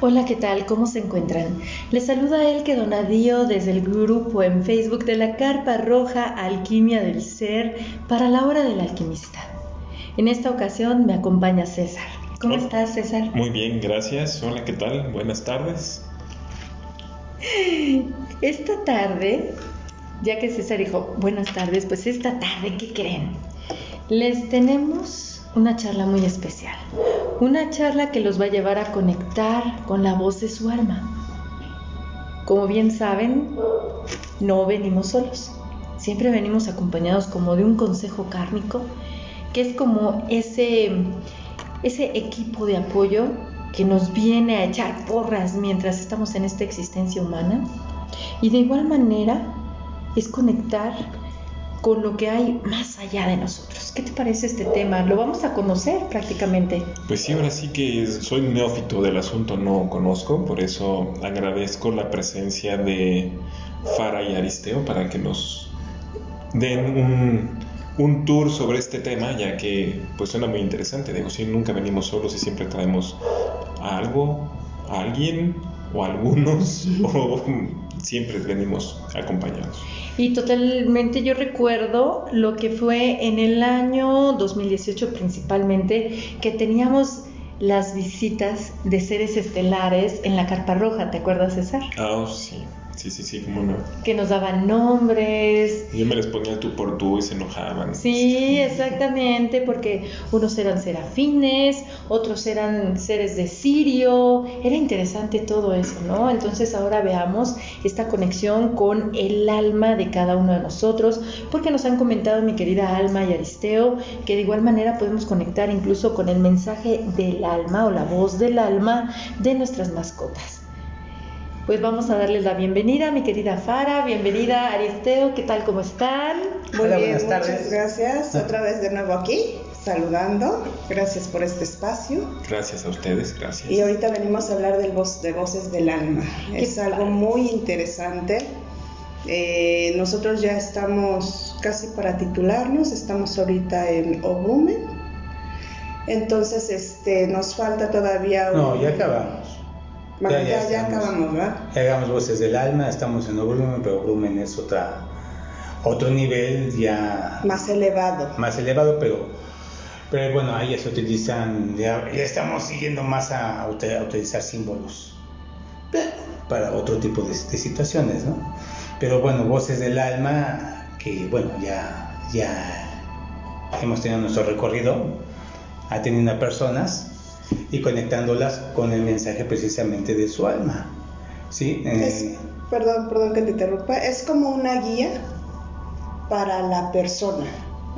Hola, ¿qué tal? ¿Cómo se encuentran? Les saluda Elke Donadío desde el grupo en Facebook de la Carpa Roja Alquimia del Ser para la hora del alquimista. En esta ocasión me acompaña César. ¿Cómo Hola. estás, César? Muy bien, gracias. Hola, ¿qué tal? Buenas tardes. Esta tarde, ya que César dijo buenas tardes, pues esta tarde, ¿qué creen? Les tenemos una charla muy especial. Una charla que los va a llevar a conectar con la voz de su alma. Como bien saben, no venimos solos. Siempre venimos acompañados como de un consejo kármico, que es como ese, ese equipo de apoyo que nos viene a echar porras mientras estamos en esta existencia humana. Y de igual manera es conectar con lo que hay más allá de nosotros. ¿Qué te parece este tema? Lo vamos a conocer prácticamente. Pues sí, ahora sí que soy neófito del asunto, no conozco, por eso agradezco la presencia de Fara y Aristeo para que nos den un, un tour sobre este tema, ya que pues suena muy interesante. Digo, sí, nunca venimos solos y siempre traemos a algo, a alguien o a algunos, o siempre venimos acompañados. Y totalmente yo recuerdo lo que fue en el año 2018 principalmente, que teníamos las visitas de seres estelares en la Carpa Roja, ¿te acuerdas César? Ah, sí, sí, sí, sí, cómo no. Que nos daban nombres. Yo me les ponía tú por tú y se enojaban. Sí, exactamente, porque unos eran serafines, otros eran seres de Sirio, era interesante todo eso, ¿no? Entonces ahora veamos esta conexión con el alma de cada uno de nosotros, porque nos han comentado mi querida Alma y Aristeo que de igual manera podemos conectar incluso con el mensaje del alma o la voz del alma de nuestras mascotas. Pues vamos a darles la bienvenida, mi querida Fara, bienvenida Aristeo, ¿qué tal? ¿Cómo están? Muy Hola, bien, buenas muchas tardes. gracias. Otra vez de nuevo aquí, saludando. Gracias por este espacio. Gracias a ustedes, gracias. Y ahorita venimos a hablar del voz, de voces del alma. Qué Es algo muy interesante. Eh, nosotros ya estamos casi para titularnos, estamos ahorita en Obumen. Entonces, este, nos falta todavía. No, un- ya acabamos. Bueno, ya- ya, ya ya estamos. acabamos, ¿verdad? Ya hagamos voces del alma, estamos en Obrumen, pero Obrumen es otra, otro nivel ya Más elevado. más elevado, pero, pero bueno, ahí ya se utilizan, ya, ya estamos siguiendo más a, a uti- a utilizar símbolos eh, para otro tipo de, de situaciones, ¿no? Pero bueno, voces del alma, que bueno, ya, ya hemos tenido nuestro recorrido atendiendo a personas y conectándolas con el mensaje precisamente de su alma. ¿Sí? Eh, Es- perdón, perdón que te interrumpa. Es como una guía para la persona.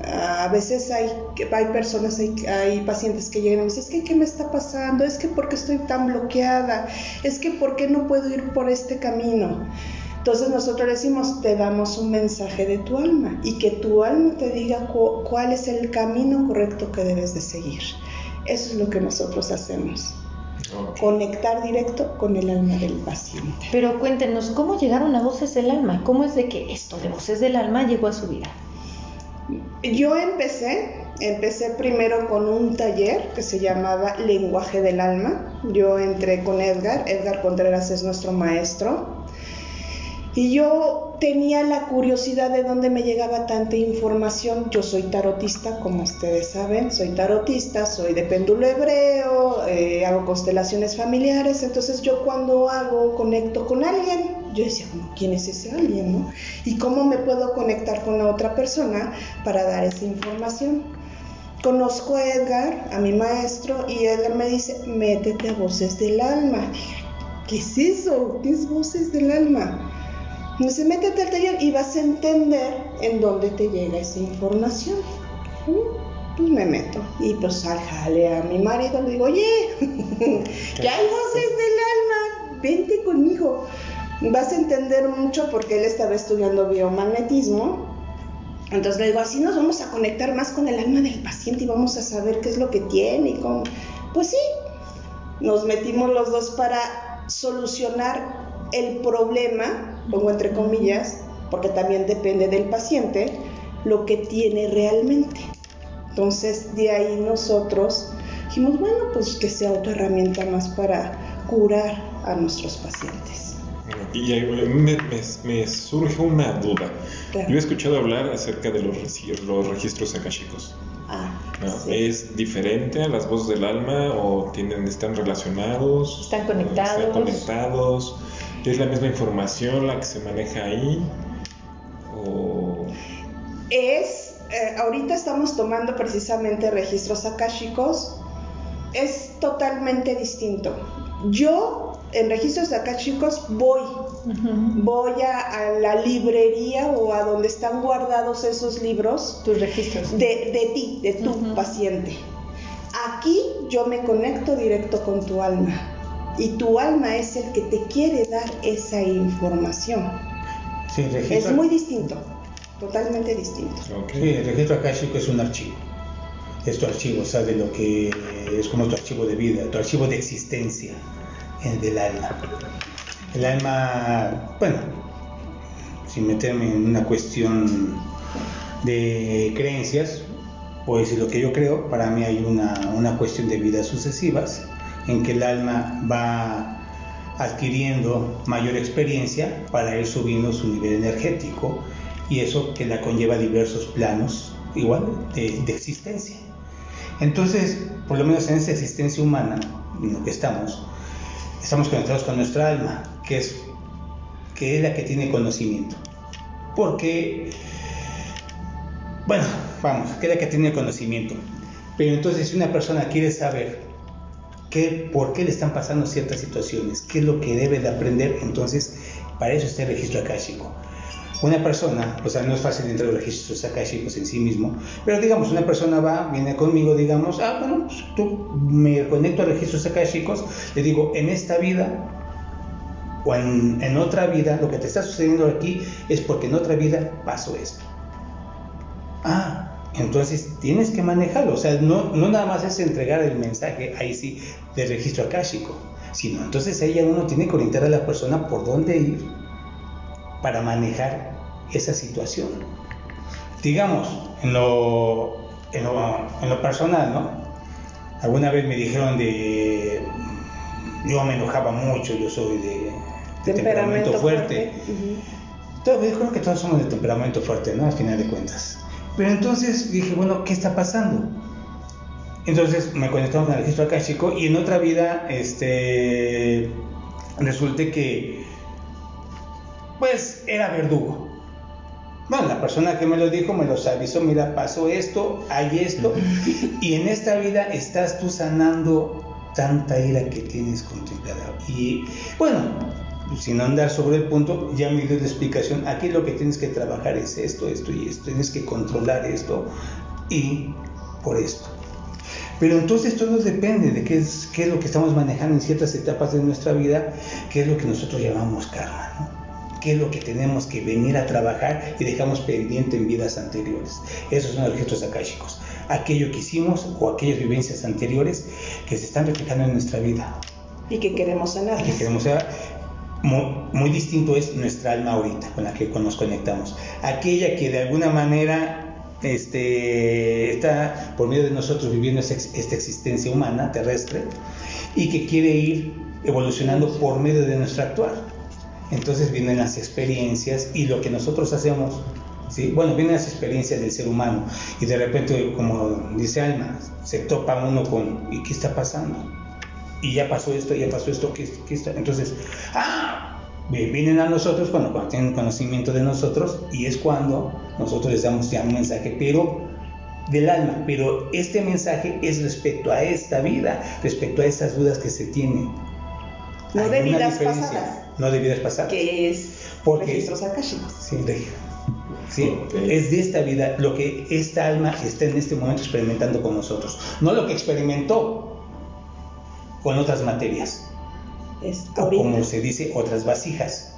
A veces hay, hay personas, hay, hay pacientes que llegan y dicen, es que ¿qué me está pasando? Es que porque estoy tan bloqueada, es que ¿por qué no puedo ir por este camino? Entonces nosotros decimos, te damos un mensaje de tu alma y que tu alma te diga cu- cuál es el camino correcto que debes de seguir. Eso es lo que nosotros hacemos, conectar directo con el alma del paciente. Pero cuéntenos, ¿cómo llegaron a Voces del Alma? ¿Cómo es de que esto de Voces del Alma llegó a su vida? Yo empecé, empecé primero con un taller que se llamaba Lenguaje del Alma. Yo entré con Edgar, Edgar Contreras es nuestro maestro. Y yo tenía la curiosidad de dónde me llegaba tanta información. Yo soy tarotista, como ustedes saben, soy tarotista, soy de péndulo hebreo, eh, hago constelaciones familiares. Entonces yo cuando hago, conecto con alguien, yo decía, "Bueno, ¿quién es ese alguien? No? ¿Y cómo me puedo conectar con la otra persona para dar esa información? Conozco a Edgar, a mi maestro, y Edgar me dice, métete a voces del alma. ¿Qué es eso? ¿Qué es voces del alma? Me dice, métete al taller y vas a entender en dónde te llega esa información. Pues me meto. Y pues al jale a mi marido le digo, oye, ya hay voces del alma, vente conmigo. Vas a entender mucho porque él estaba estudiando biomagnetismo. Entonces le digo, así nos vamos a conectar más con el alma del paciente y vamos a saber qué es lo que tiene y cómo. Pues sí, nos metimos los dos para solucionar el problema, pongo entre comillas, porque también depende del paciente, lo que tiene realmente. Entonces, de ahí nosotros dijimos, bueno, pues que sea otra herramienta más para curar a nuestros pacientes. Y ahí me, me- me surge una duda. Claro. Yo he escuchado hablar acerca de los, los registros akashicos. ¿Es diferente a las voces del alma o tienen, están relacionados? Están conectados. ¿Están conectados? ¿Es la misma información la que se maneja ahí? ¿O Es, eh, ahorita estamos tomando precisamente registros akáshicos, es totalmente distinto. Yo en registros akáshicos voy, Voy a, a la librería o a donde están guardados esos libros Tus registros. de, de ti, de tu paciente. Aquí yo me conecto directo con tu alma y tu alma es el que te quiere dar esa información. Sí, registro, Es muy distinto, totalmente distinto. sí, el registro akáshico es un archivo. Es tu archivo, o sea, de lo que es como tu archivo de vida, tu archivo de existencia el del alma. El alma, bueno, sin meterme en una cuestión de creencias, pues lo que yo creo, para mí hay una, una cuestión de vidas sucesivas en que el alma va adquiriendo mayor experiencia para ir subiendo su nivel energético y eso que la conlleva a diversos planos igual de, de existencia. Entonces, por lo menos en esta existencia humana, en lo que estamos, estamos conectados con nuestra alma, que es, que es la que tiene conocimiento. Porque, bueno, vamos, que es la que tiene conocimiento. Pero entonces si una persona quiere saber qué, por qué le están pasando ciertas situaciones, qué es lo que debe de aprender, entonces para eso está el registro akáshico. Una persona, o sea, no es fácil entrar a los registros akáshicos en sí mismo, pero digamos, una persona va, viene conmigo, digamos, ah, bueno, pues tú me conecto a registros akáshicos, le digo, en esta vida o en, en otra vida, lo que te está sucediendo aquí es porque en otra vida pasó esto. Ah, entonces tienes que manejarlo, o sea, no, no nada más es entregar el mensaje ahí sí del registro akáshico, sino entonces ahí ya uno tiene que orientar a la persona por dónde ir para manejar esa situación. Digamos, en lo, en lo, en lo personal, ¿no? Alguna vez me dijeron de... Yo me enojaba mucho, yo soy de, de temperamento, fuerte. Ujú. Todo- yo creo que todos somos de temperamento fuerte, ¿no? Al final de cuentas. Pero entonces dije, bueno, ¿qué está pasando? Entonces me conectamos con el registro akáshico y en otra vida, este, resulté que, pues, era verdugo. Bueno, la persona que me lo dijo me los avisó, mira, pasó esto, hay esto, y en esta vida estás tú sanando tanta ira que tienes contemplada. Y bueno, sin andar sobre el punto, ya me dio la explicación, aquí lo que tienes que trabajar es esto, esto y esto, tienes que controlar esto y por esto. Pero entonces todo depende de qué es, qué es lo que estamos manejando en ciertas etapas de nuestra vida, qué es lo que nosotros llamamos karma, ¿no? Qué es lo que tenemos que venir a trabajar y dejamos pendiente en vidas anteriores. Esos son los registros akáshicos. Aquello que hicimos o aquellas vivencias anteriores que se están reflejando en nuestra vida. Y que queremos sanar. Que queremos ser muy, muy distinto es nuestra alma ahorita con la que nos conectamos. Aquella que de alguna manera este, está por medio de nosotros viviendo esta, esta existencia humana terrestre y que quiere ir evolucionando por medio de nuestro actuar. Entonces vienen las experiencias y lo que nosotros hacemos, ¿sí? bueno, vienen las experiencias del ser humano y de repente, como dice Alma, se topa uno con, ¿y qué está pasando? Y ya pasó esto, ya pasó esto, ¿qué, qué está? Entonces, ah, vi- vienen a nosotros cuando, cuando tienen conocimiento de nosotros y es cuando nosotros les damos ya un mensaje, pero del alma, pero este mensaje es respecto a esta vida, respecto a esas dudas que se tienen. No Hay de vidas pasadas. No de vidas pasadas. Que es Porque- registros akáshicos. Sí, de- sí, es de esta vida lo que esta alma está en este momento experimentando con nosotros, no lo que experimentó con otras materias, Es o como se dice, otras vasijas,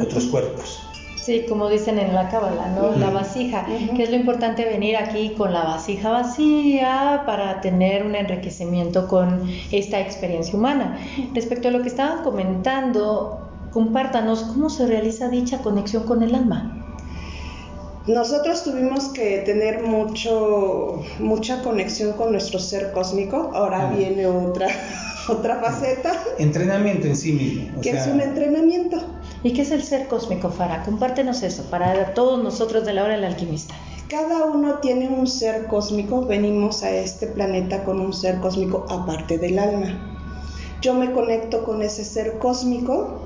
otros cuerpos. Sí, como dicen en la cábala, ¿no? La vasija, que es lo importante venir aquí con la vasija vacía para tener un enriquecimiento con esta experiencia humana. Respecto a lo que estaban comentando, compártanos cómo se realiza dicha conexión con el alma. Nosotros tuvimos que tener mucho, mucha conexión con nuestro ser cósmico. Ahora viene otra, otra faceta. Entrenamiento en sí mismo. que es un entrenamiento. ¿Y qué es el ser cósmico, Fara? Compártenos eso para todos nosotros de la hora del alquimista. Cada uno tiene un ser cósmico, venimos a este planeta con un ser cósmico aparte del alma. Yo me conecto con ese ser cósmico,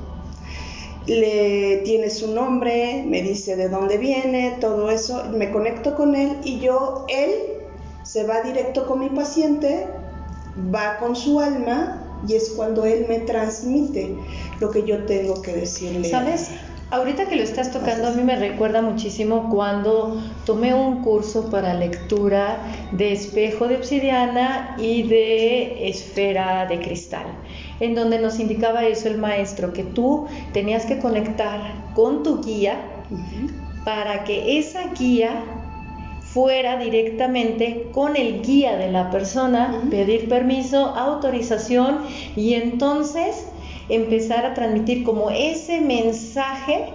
le tiene su nombre, me dice de dónde viene, todo eso, me conecto con él y yo, él se va directo con mi paciente, va con su alma y es cuando él me transmite lo que yo tengo que decirle. ¿Sabes? Ahorita que lo estás tocando, a mí me recuerda muchísimo cuando tomé un curso para lectura de espejo de obsidiana y de esfera de cristal, en donde nos indicaba eso el maestro, que tú tenías que conectar con tu guía para que esa guía fuera directamente con el guía de la persona, pedir permiso, autorización y entonces empezar a transmitir como ese mensaje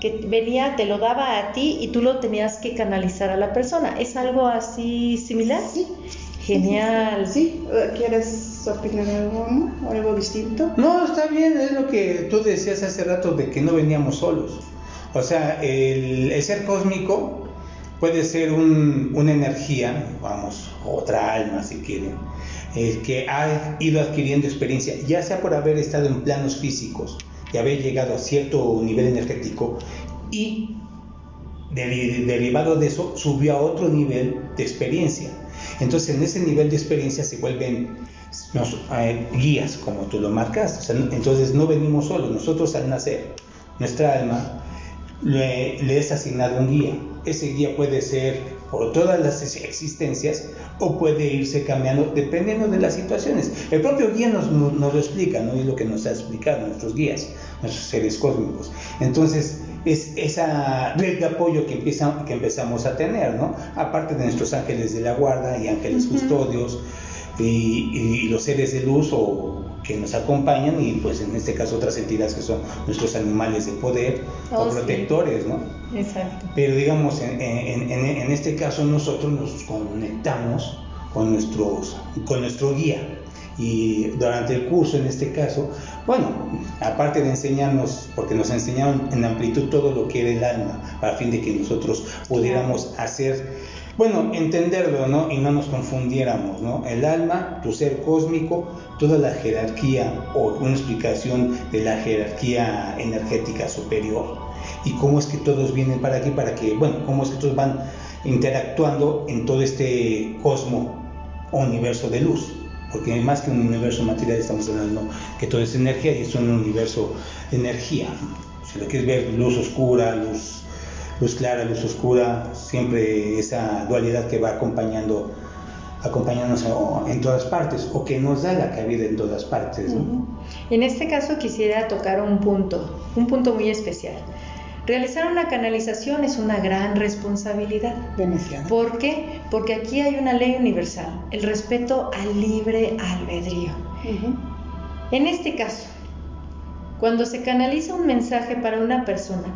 que venía, te lo daba a ti y tú lo tenías que canalizar a la persona. ¿Es algo así similar? Sí. Genial. Sí, ¿quieres opinar algo, algo distinto? No, está bien, es lo que tú decías hace rato de que no veníamos solos. O sea, el, ser cósmico puede ser una energía, vamos, otra alma si quieren, el que ha ido adquiriendo experiencia, ya sea por haber estado en planos físicos y haber llegado a cierto nivel energético y derivado de eso subió a otro nivel de experiencia. Entonces en ese nivel de experiencia se vuelven eh, guías, como tú lo marcas. entonces no venimos solos, nosotros al nacer, nuestra alma le, le es asignado un guía. Ese guía puede ser por todas las existencias o puede irse cambiando dependiendo de las situaciones. El propio guía nos, nos, lo explica, ¿no? Es lo que nos ha explicado nuestros guías, nuestros seres cósmicos. Entonces, es esa red de apoyo que, empieza, que empezamos a tener, ¿no? Aparte de nuestros ángeles de la guarda y ángeles custodios y, los seres de luz o que nos acompañan y pues en este caso otras entidades que son nuestros animales de poder o oh, protectores, ¿no? Exacto. Pero digamos, en, en, este caso nosotros nos conectamos con, nuestros, con nuestro guía y durante el curso en este caso, bueno, aparte de enseñarnos, porque nos enseñaron en amplitud todo lo que era el alma, para fin de que nosotros pudiéramos hacer bueno, entenderlo, ¿no? Y no nos confundiéramos, ¿no? El alma, tu ser cósmico, toda la jerarquía o una explicación de la jerarquía energética superior y cómo es que todos vienen para aquí, para que, bueno, cómo es que todos van interactuando en todo este cosmo o universo de luz. Porque más que un universo material estamos hablando que todo es energía y es un universo de energía. Si lo quieres ver, luz oscura, luz luz clara, luz oscura, siempre esa dualidad que va acompañando acompañándonos en todas partes o que nos da la cabida en todas partes. En este caso quisiera tocar un punto, un punto muy especial. Realizar una canalización es una gran responsabilidad. Demasiado. ¿Por qué? Porque aquí hay una ley universal, el respeto al libre albedrío. En este caso, cuando se canaliza un mensaje para una persona,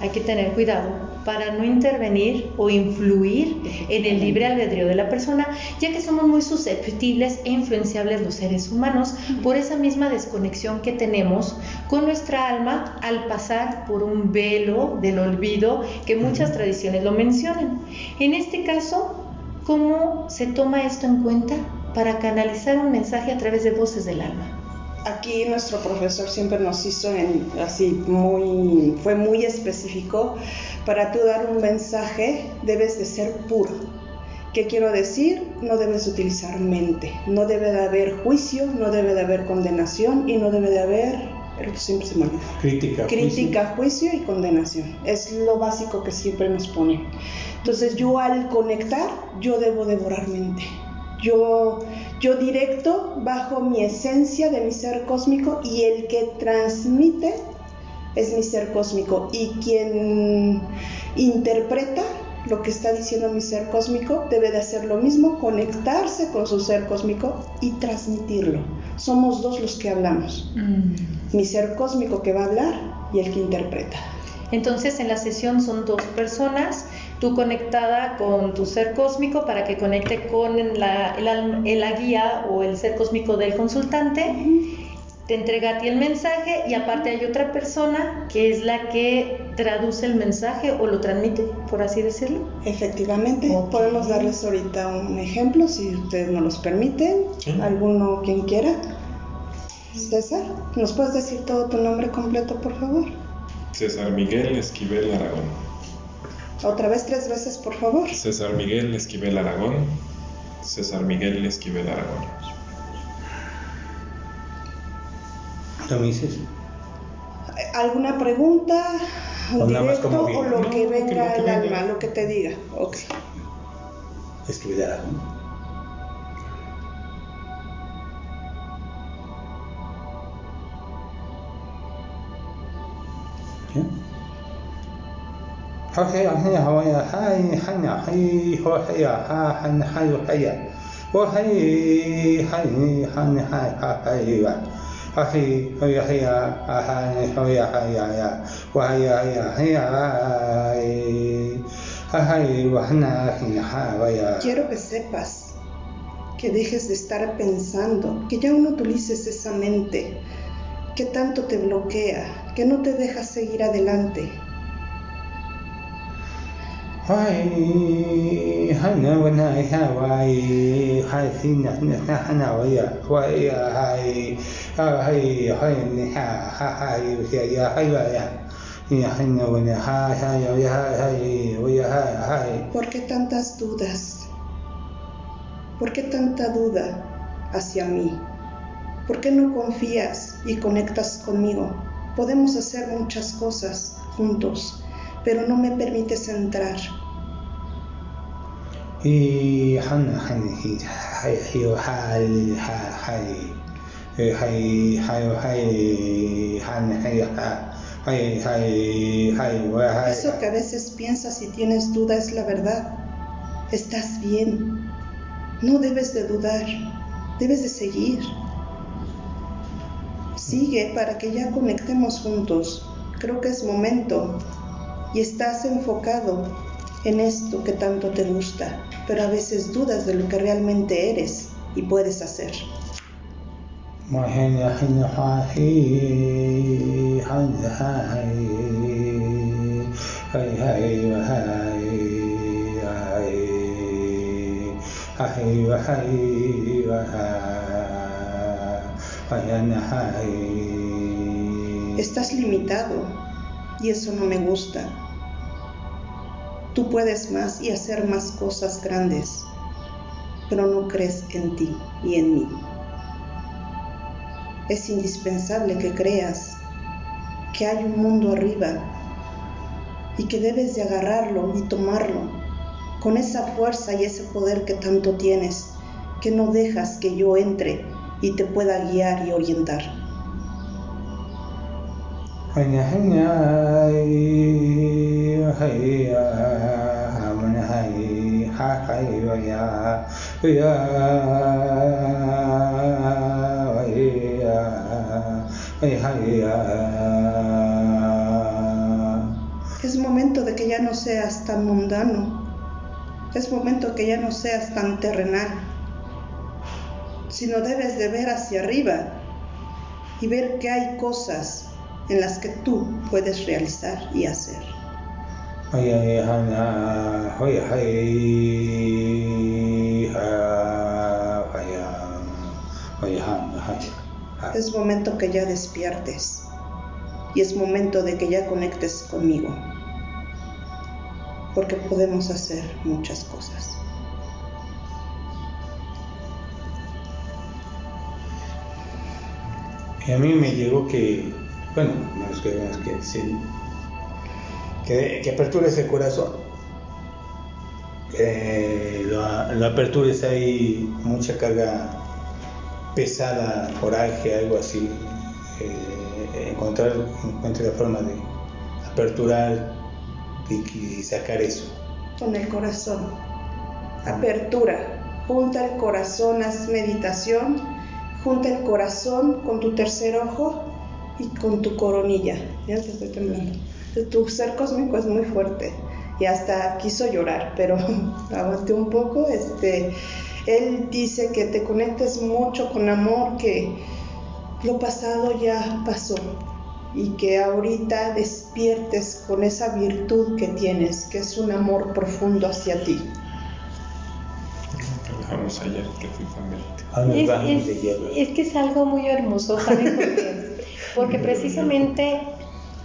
hay que tener cuidado para no intervenir o influir en el libre albedrío de la persona, ya que somos muy susceptibles e influenciables los seres humanos por esa misma desconexión que tenemos con nuestra alma al pasar por un velo del olvido que muchas tradiciones lo mencionan. En este caso, ¿cómo se toma esto en cuenta para canalizar un mensaje a través de voces del alma? Aquí nuestro profesor siempre nos hizo en, así muy, fue muy específico, para tú dar un mensaje debes de ser puro. ¿Qué quiero decir? No debes utilizar mente, no debe de haber juicio, no debe de haber condenación y no debe de haber, pero siempre se me Crítica. Crítica, juicio. y condenación. Es lo básico que siempre nos ponen. Entonces yo al conectar, yo debo devorar mente. Yo yo directo bajo mi esencia de mi ser cósmico y el que transmite es mi ser cósmico y quien interpreta lo que está diciendo mi ser cósmico debe de hacer lo mismo, conectarse con su ser cósmico y transmitirlo. Somos dos los que hablamos. Mm. Mi ser cósmico que va a hablar y el que interpreta. Entonces en la sesión son dos personas tú conectada con tu ser cósmico para que conecte con la, la guía o el ser cósmico del consultante te entrega a ti el mensaje y aparte hay otra persona que es la que traduce el mensaje o lo transmite, por así decirlo. Efectivamente, podemos darles ahorita un ejemplo si ustedes nos los permiten, alguno quien quiera. César, ¿nos puedes decir todo tu nombre completo, por favor? César Miguel Esquivel Aragón. Otra vez tres veces, por favor. César Miguel Esquivel Aragón. César Miguel Esquivel Aragón. ¿Alguna pregunta? Directo o lo que venga al alma, lo que te diga. Ok. Escribir algo. هي هي هي هاي حنا هي هو هي ها حن هاي هي وهي هاي حن هاي هاي Quiero que sepas, que dejes de estar pensando, que ya no utilices esa mente que tanto te bloquea, que no te deja seguir adelante. Hana wana hai sina sina hana hai ni ha ha ¿Por qué tantas dudas? ¿Por qué tanta duda hacia mí? ¿Por qué no confías y conectas conmigo? Podemos hacer muchas cosas juntos, pero no me permites entrar y Eso que a veces piensas y tienes duda es la verdad. Estás bien. No debes de dudar. Debes de seguir. Sigue para que ya conectemos juntos. Creo que es momento. Y estás enfocado en esto que tanto te gusta pero a veces dudas de lo que realmente eres y puedes hacer. Estás limitado y eso no me gusta. Tú puedes más y hacer más cosas grandes, pero no crees en ti y en mí. Es indispensable que creas que hay un mundo arriba y que debes de agarrarlo y tomarlo con esa fuerza y ese poder que tanto tienes, que no dejas que yo entre y te pueda guiar y orientar. Es momento de que ya no seas tan mundano. Es momento que ya no seas tan terrenal. Sino debes de ver hacia arriba y ver que hay cosas en las que tú puedes realizar y hacer. Es momento que ya despiertes y es momento de que ya conectes conmigo, porque podemos hacer muchas cosas. Y a mí me llegó que bueno, menos que, que, que, apertures el corazón, que lo, lo apertures ahí mucha carga pesada, coraje, algo así, eh, encontrar, encuentre la forma de aperturar y, sacar eso. Con el corazón, apertura, junta el corazón, haz meditación, junta el corazón con tu tercer ojo y con tu coronilla. Ya te estoy temblando. Tu ser cósmico es muy fuerte y hasta quiso llorar, pero aguanté un poco. Este, él dice que te conectes mucho con amor, que lo pasado ya pasó y que ahorita despiertes con esa virtud que tienes, que es un amor profundo hacia ti. Trabajamos ayer que fui es, es, que es algo muy hermoso, ¿saben por qué? Porque precisamente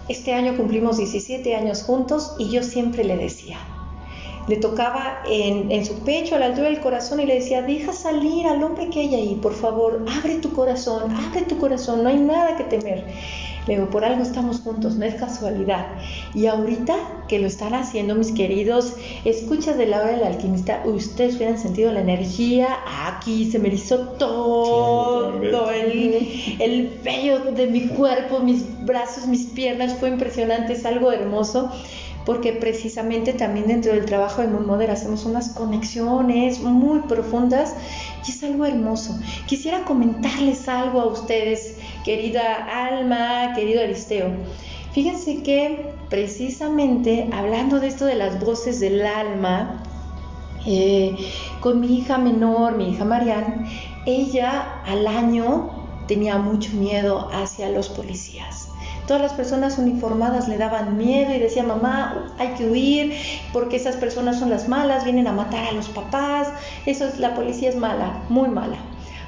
este año cumplimos 17 años juntos y yo siempre le decía, le tocaba en, en, su pecho, a la altura del corazón, y le decía, deja salir al hombre que hay ahí, por favor, abre tu corazón, abre tu corazón, no hay nada que temer. Le digo, por algo estamos juntos, no es casualidad. Y ahorita que lo están haciendo, mis queridos, escuchas de la hora del alquimista, ustedes hubieran sentido la energía, aquí se me erizó todo, el, el vello de mi cuerpo, mis brazos, mis piernas, fue impresionante, es algo hermoso porque precisamente también dentro del trabajo de Moon Mother hacemos unas conexiones muy profundas y es algo hermoso. Quisiera comentarles algo a ustedes, querida Alma, querido Aristeo. Fíjense que precisamente hablando de esto de las voces del alma, eh, con mi hija menor, mi hija Marianne, ella al año tenía mucho miedo hacia los policías. Todas las personas uniformadas le daban miedo y decía, mamá, hay que huir porque esas personas son las malas, vienen a matar a los papás, eso es, la policía es mala, muy mala.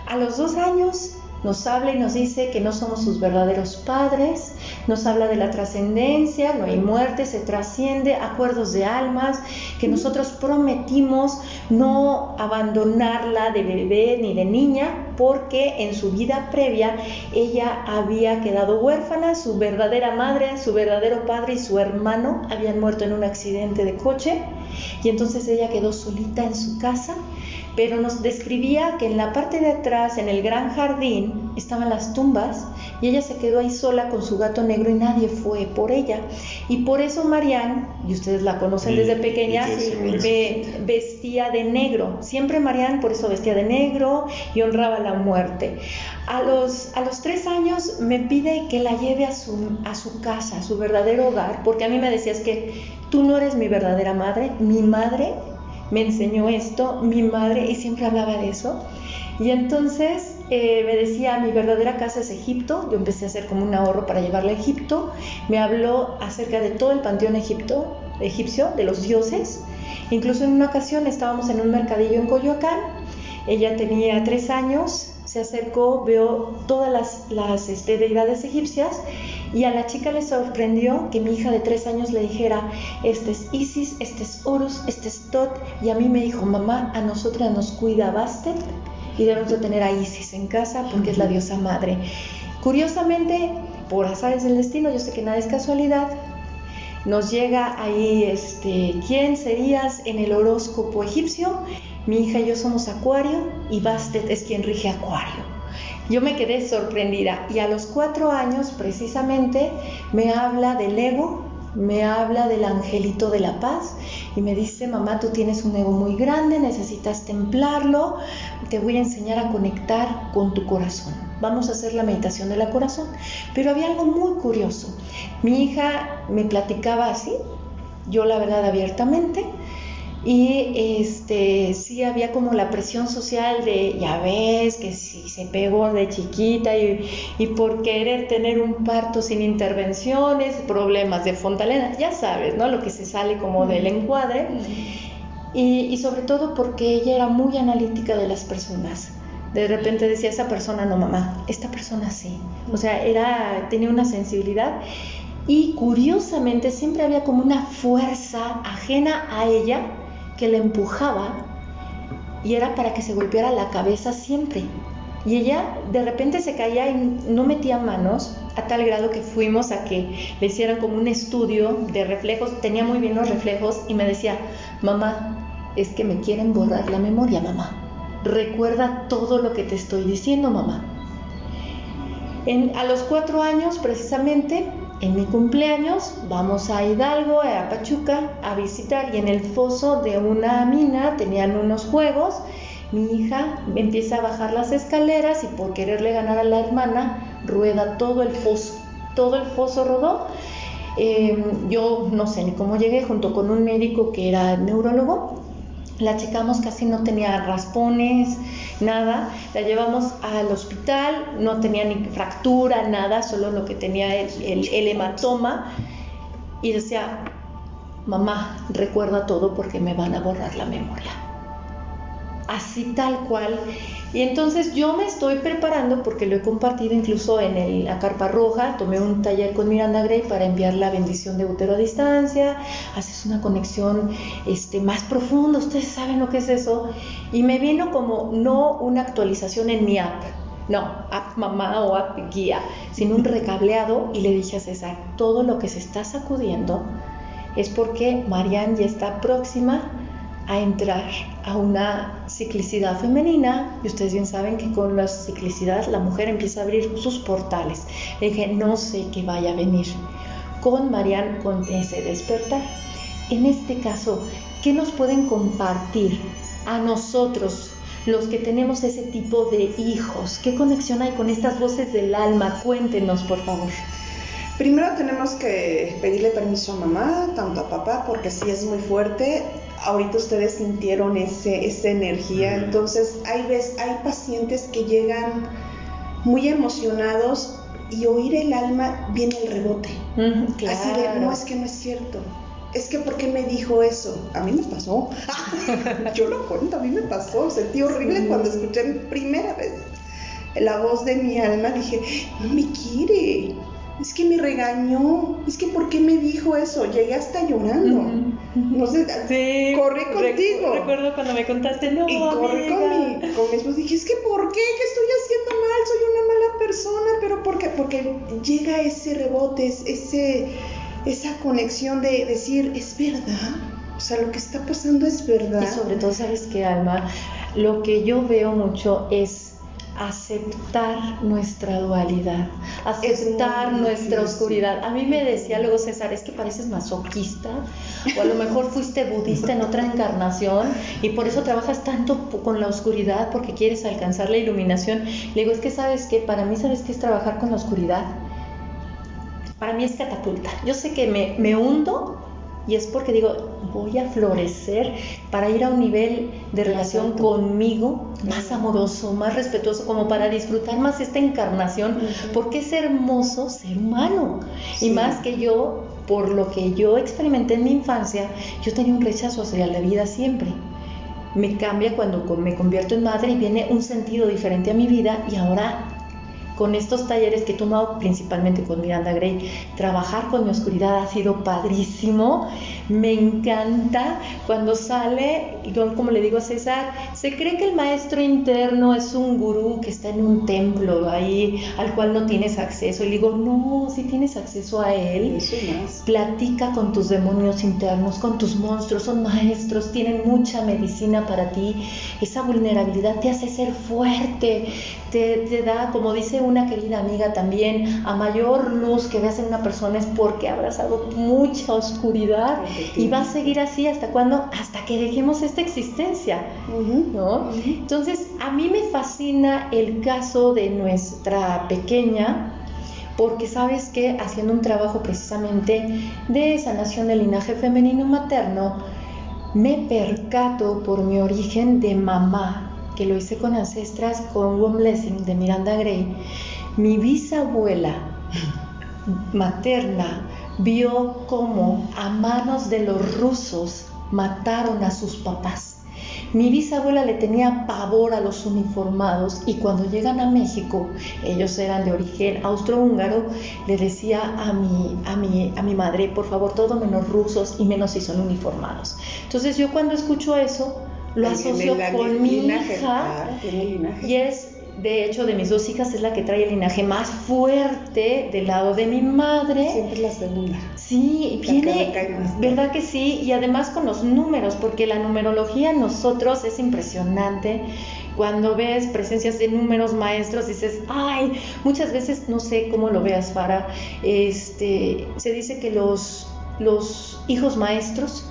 A los dos años nos habla y nos dice que no somos sus verdaderos padres, nos habla de la trascendencia, no hay muerte, se trasciende, acuerdos de almas, que nosotros prometimos no abandonarla de bebé ni de niña, porque en su vida previa ella había quedado huérfana, su verdadera madre, su verdadero padre y su hermano habían muerto en un accidente de coche, y entonces ella quedó solita en su casa pero nos describía que en la parte de atrás, en el gran jardín, estaban las tumbas y ella se quedó ahí sola con su gato negro y nadie fue por ella. Y por eso Marianne, y ustedes la conocen desde pequeña, vestía de negro. Siempre Marianne por eso vestía de negro y honraba la muerte. A los, a los tres años me pide que la lleve a su, a su casa, a su verdadero hogar, porque a mí me decías que tú no eres mi verdadera madre, mi madre me enseñó esto, mi madre, y siempre hablaba de eso. Y entonces eh, me decía, mi verdadera casa es Egipto, yo empecé a hacer como un ahorro para llevarla a Egipto, me habló acerca de todo el panteón egipto, egipcio, de los dioses, incluso en una ocasión estábamos en un mercadillo en Coyoacán, ella tenía tres años, se acercó, vio todas las, las este, deidades egipcias y a la chica le sorprendió que mi hija de tres años le dijera, este es Isis, este es Horus, este es Tot, y a mí me dijo, mamá, a nosotras nos cuida Bastet y debemos de tener a Isis en casa porque es la diosa madre. Curiosamente, por azares del destino, yo sé que nada es casualidad, nos llega ahí, este, ¿quién serías en el horóscopo egipcio? Mi hija y yo somos Acuario y Bastet es quien rige Acuario. Yo me quedé sorprendida y a los cuatro años precisamente me habla del ego, me habla del angelito de la paz y me dice, mamá, tú tienes un ego muy grande, necesitas templarlo, te voy a enseñar a conectar con tu corazón. Vamos a hacer la meditación de la corazón. Pero había algo muy curioso. Mi hija me platicaba así, yo la verdad abiertamente, y este sí había como la presión social de ya ves que si se pegó de chiquita y, y por querer tener un parto sin intervenciones, problemas de fontalena, ya sabes, ¿no? Lo que se sale como del encuadre. Y, y sobre todo porque ella era muy analítica de las personas. De repente decía esa persona no mamá, esta persona sí. O sea, era tenía una sensibilidad y curiosamente siempre había como una fuerza ajena a ella que la empujaba y era para que se golpeara la cabeza siempre. Y ella de repente se caía y no metía manos a tal grado que fuimos a que le hicieran como un estudio de reflejos, tenía muy bien los reflejos y me decía, mamá, es que me quieren borrar la memoria, mamá. Recuerda todo lo que te estoy diciendo, mamá. A los cuatro años, precisamente, en mi cumpleaños vamos a Hidalgo, a Pachuca, a visitar y en el foso de una mina tenían unos juegos. Mi hija empieza a bajar las escaleras y por quererle ganar a la hermana rueda todo el foso. Todo el foso rodó Em, yo no sé ni cómo llegué, junto con un médico que era neurólogo. La checamos, casi no tenía raspones, nada. La llevamos al hospital, no tenía ni fractura, nada, solo lo que tenía el, hematoma. Y decía, mamá, recuerda todo porque me van a borrar la memoria. Así tal cual. Y entonces yo me estoy preparando porque lo he compartido incluso en la Carpa Roja, tomé un taller con Miranda Gray para enviar la bendición de útero a distancia, haces una conexión este, más profunda, ustedes saben lo que es eso, y me vino como no una actualización en mi app, no, app mamá o app guía, sino un recableado y le dije a César, todo lo que se está sacudiendo es porque Marianne ya está próxima a entrar a una ciclicidad femenina y ustedes bien saben que con la ciclicidad la mujer empieza a abrir sus portales. Le dije, no sé qué vaya a venir. Con Marianne, con ese despertar. En este caso, ¿qué nos pueden compartir a nosotros, los que tenemos ese tipo de hijos? ¿Qué conexión hay con estas voces del alma? Cuéntenos, por favor. Primero tenemos que pedirle permiso a mamá, tanto a papá, porque si es muy fuerte. Ahorita ustedes sintieron ese, esa energía, entonces hay, ves, hay pacientes que llegan muy emocionados y oír el alma viene el rebote. Mm, claro. Así de, no es que no es cierto. Es que, ¿por qué me dijo eso? A mí me pasó. Yo lo cuento, a mí me pasó. Sentí horrible Sí. cuando escuché primera vez la voz de mi alma. Dije, no me quiere. Es que me regañó. Es que, ¿por qué me dijo eso? Llegué hasta llorando. No sé, Sí, corrí contigo. recuerdo cuando me contaste, no, Y corrí con mi, con mi esposo. Dije, es que ¿por qué? ¿Qué estoy haciendo mal? Soy una mala persona. ¿Pero por qué? Porque llega ese rebote, es- ese, esa conexión de decir, es verdad. O sea, lo que está pasando es verdad. Y sobre todo, ¿sabes qué, Alma? Lo que yo veo mucho es aceptar nuestra dualidad, aceptar nuestra difícil. oscuridad. A mí me decía luego César, es que pareces masoquista, o a lo mejor fuiste budista en otra encarnación y por eso trabajas tanto con la oscuridad porque quieres alcanzar la iluminación. Le digo, es que sabes que para mí, ¿sabes qué es trabajar con la oscuridad? Para mí es catapulta. Yo sé que me, me hundo y es porque digo, voy a florecer para ir a un nivel de relación Exacto. conmigo más amoroso, más respetuoso, como para disfrutar más esta encarnación, porque es hermoso ser humano. Sí. Y más que yo, por lo que yo experimenté en mi infancia, yo tenía un rechazo hacia la vida siempre. Me cambia cuando me convierto en madre y viene un sentido diferente a mi vida y ahora con estos talleres que he tomado principalmente con Miranda Gray, trabajar con mi oscuridad ha sido padrísimo. Me encanta cuando sale, yo como le digo a César, se cree que el maestro interno es un gurú que está en un templo ahí al cual no tienes acceso. Y le digo, no, si tienes acceso a él. Eso. Platica con tus demonios internos, con tus monstruos, son maestros, tienen mucha medicina para ti. Esa vulnerabilidad te hace ser fuerte, te, te da, como dice una querida amiga también, a mayor luz que veas en una persona es porque ha abrazado mucha oscuridad y va a seguir así. Hasta cuando, hasta que dejemos esta existencia. ¿no? Entonces, a mí me fascina el caso de nuestra pequeña, porque sabes que haciendo un trabajo precisamente de sanación del linaje femenino materno, me percato por mi origen de mamá, que lo hice con ancestras con One Blessing de Miranda Gray. Mi bisabuela materna vio cómo a manos de los rusos mataron a sus papás. Mi bisabuela le tenía pavor a los uniformados y cuando llegan a México, ellos eran de origen austrohúngaro, le decía a mi, a, mi, a mi madre, por favor, todo menos rusos y menos si son uniformados. Entonces yo cuando escucho eso, lo asocio con mi linaje, hija linaje. y es, de hecho, de mis dos hijas es la que trae el linaje más fuerte del lado de mi madre. Siempre la segunda. Sí, La viene. ¿verdad que sí? Y además con los números, porque la numerología en nosotros es impresionante. Cuando ves presencias de números maestros, dices, ay, muchas veces, no sé cómo lo veas, Fara, este, se dice que los, los hijos maestros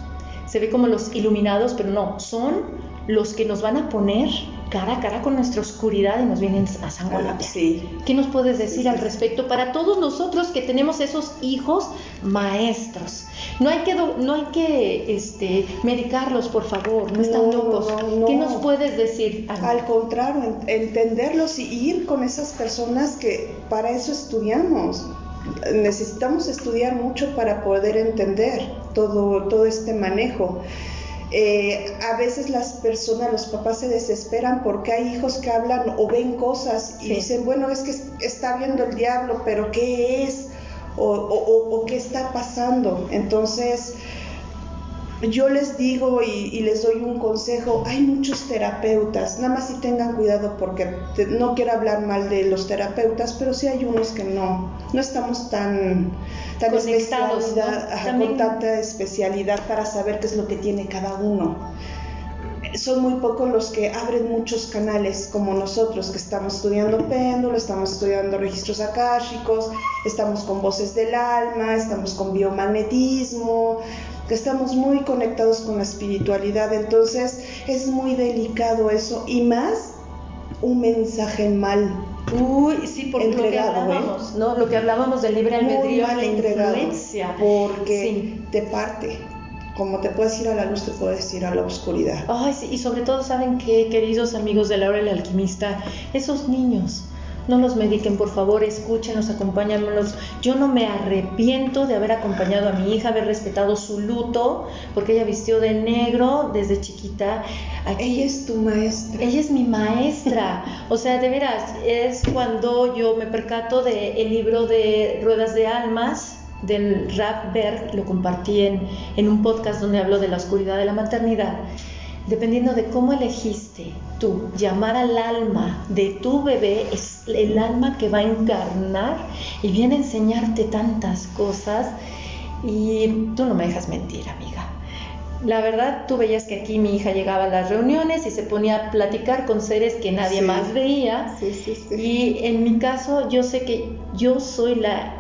se ve como los iluminados, pero no, son los que nos van a poner cara a cara con nuestra oscuridad y nos vienen a sangolotear. Sí. ¿Qué nos puedes decir Sí, al respecto para todos nosotros que tenemos esos hijos maestros. No hay que, no hay que este, medicarlos, por favor, no están No, locos. no, no. ¿Qué nos puedes decir? Ana? Al contrario, en- entenderlos y ir con esas personas que para eso estudiamos. Necesitamos estudiar mucho para poder entender todo, todo este manejo. Eh, a veces las personas, los papás se desesperan porque hay hijos que hablan o ven cosas y Sí. dicen, bueno, es que es- está viendo el diablo, pero ¿qué es? O, o- o- o qué está pasando. Entonces, yo les digo y, y les doy un consejo, hay muchos terapeutas, nada más si tengan cuidado porque te- no quiero hablar mal de los terapeutas, pero sí hay unos que no, no estamos tan, tan especialidad, ¿no? También- con tanta especialidad para saber qué es lo que tiene cada uno. Son muy pocos los que abren muchos canales como nosotros, que estamos estudiando péndulo, estamos estudiando registros akáshicos, estamos con voces del alma, estamos con biomagnetismo, que estamos muy conectados con la espiritualidad. Entonces es muy delicado eso y más un mensaje mal. Uy, sí, por lo que ¿eh? hablábamos, ¿no? Lo que hablábamos del libre albedrío, la influencia. porque Sí. te parte. Como te puedes ir a la luz, te puedes ir a la oscuridad. Ay, sí, y sobre todo, ¿saben qué, queridos amigos de Laura el Alquimista? Esos niños, no los mediquen, por favor, escúchenlos, acompáñenlos. Yo no me arrepiento de haber acompañado a mi hija, haber respetado su luto, porque ella vistió de negro desde chiquita. Aquí- Ella es tu maestra. ella es mi maestra. O sea, de veras, es cuando yo me percato del el libro de Ruedas de Almas del Rap Berg, lo compartí en, en un podcast donde hablo de la oscuridad de la maternidad. Dependiendo de cómo elegiste tú llamar al alma de tu bebé, es el alma que va a encarnar y viene a enseñarte tantas cosas. Y tú no me dejas mentir, amiga. La verdad, tú veías que aquí mi hija llegaba a las reuniones y se ponía a platicar con seres que nadie Sí. más veía. Sí, sí, sí. Y en mi caso, yo sé que yo soy la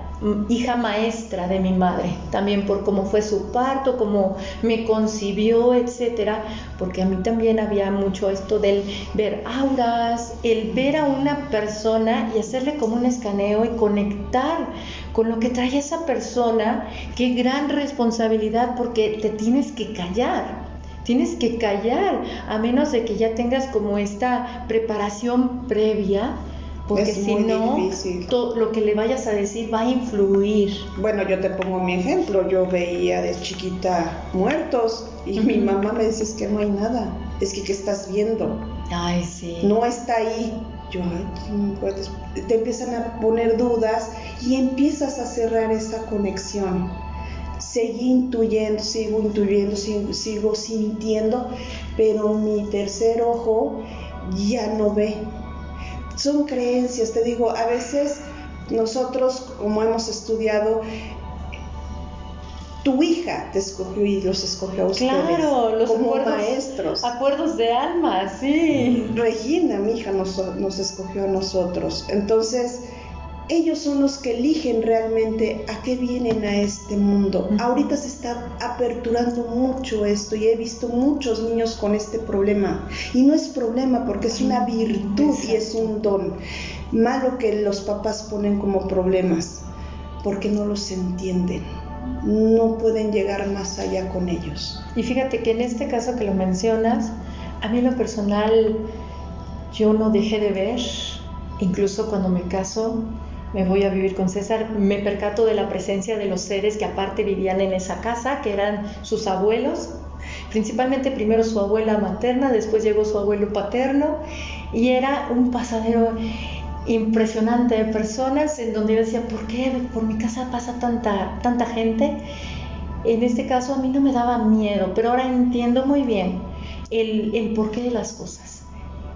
hija maestra de mi madre, también por cómo fue su parto, cómo me concibió, etcétera, porque a mí también había mucho esto del ver auras, el ver a una persona y hacerle como un escaneo y conectar con lo que trae esa persona, qué gran responsabilidad porque te tienes que callar. Tienes que callar, a menos de que ya tengas como esta preparación previa, porque Es si no, lo que le vayas a decir va a influir. Bueno, yo te pongo mi ejemplo. Yo veía de chiquita muertos y mi mamá me dice es que no hay nada. Es que ¿qué estás viendo? Ay, sí. No está ahí. Yo, te empiezan a poner dudas y empiezas a cerrar esa conexión. Seguí intuyendo, sigo intuyendo, sigo, sigo sintiendo, pero mi tercer ojo ya no ve. Son creencias, te digo, a veces nosotros, como hemos estudiado, tu hija te escogió y los escogió a ustedes Claro, los como acuerdos, maestros. acuerdos de alma, sí. Regina, mi hija, nos, nos escogió a nosotros. Entonces, ellos son los que eligen realmente a qué vienen a este mundo. Ahorita se está aperturando mucho esto y he visto muchos niños con este problema. Y no es problema porque es una virtud y es un don. Malo que los papás ponen como problemas porque no los entienden. No pueden llegar más allá con ellos. Y fíjate que en este caso que lo mencionas, a mí en lo personal yo no dejé de ver, incluso cuando me caso, me voy a vivir con César, me percato de la presencia de los seres que aparte vivían en esa casa, que eran sus abuelos, principalmente primero su abuela materna, después llegó su abuelo paterno, y era un pasadero impresionante de personas en donde yo decía, ¿por qué por mi casa pasa tanta, tanta gente? En este caso a mí no me daba miedo, pero ahora entiendo muy bien el, el porqué de las cosas.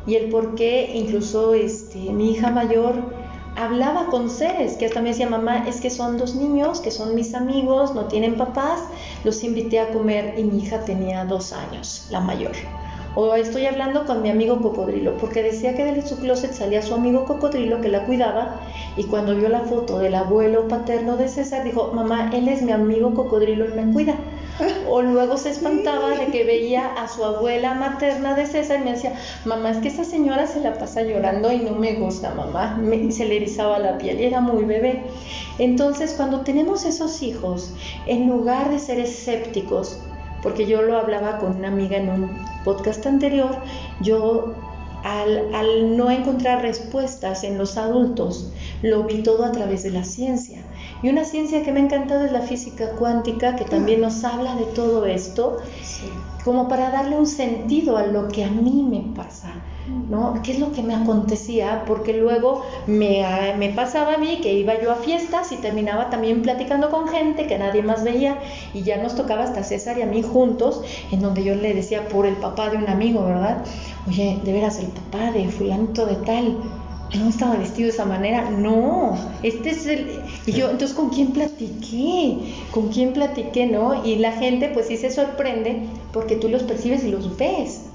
Y el por qué incluso este, mi hija mayor hablaba con seres, que hasta me decía, mamá, es que son dos niños, que son mis amigos, no tienen papás, los invité a comer y mi hija tenía dos años, la mayor. O estoy hablando con mi amigo cocodrilo, porque decía que de su closet salía su amigo cocodrilo que la cuidaba y cuando vio la foto del abuelo paterno de César dijo, mamá, él es mi amigo cocodrilo y me cuida. O luego se espantaba de que veía a su abuela materna de César y me decía, mamá, es que esa señora se la pasa llorando y no me gusta, mamá. Me, se le erizaba la piel y era muy bebé. Entonces, cuando tenemos esos hijos, en lugar de ser escépticos, porque yo lo hablaba con una amiga en un podcast anterior, yo al, no encontrar respuestas en los adultos, lo vi todo a través de la ciencia. Y una ciencia que me ha encantado es la física cuántica, que también nos habla de todo esto, como para darle un sentido a lo que a mí me pasa. ¿no? ¿Qué es lo que me acontecía? Porque luego me, me, pasaba a mí que iba yo a fiestas y terminaba también platicando con gente que nadie más veía y ya nos tocaba hasta César y a mí juntos, en donde yo le decía por el papá de un amigo, ¿verdad? Oye, de veras, el papá de fulanito de tal, no estaba vestido de esa manera, no, este es el... Y yo, entonces, ¿con quién platiqué? ¿Con quién platiqué, no? Y la gente, pues sí se sorprende porque tú los percibes y los ves.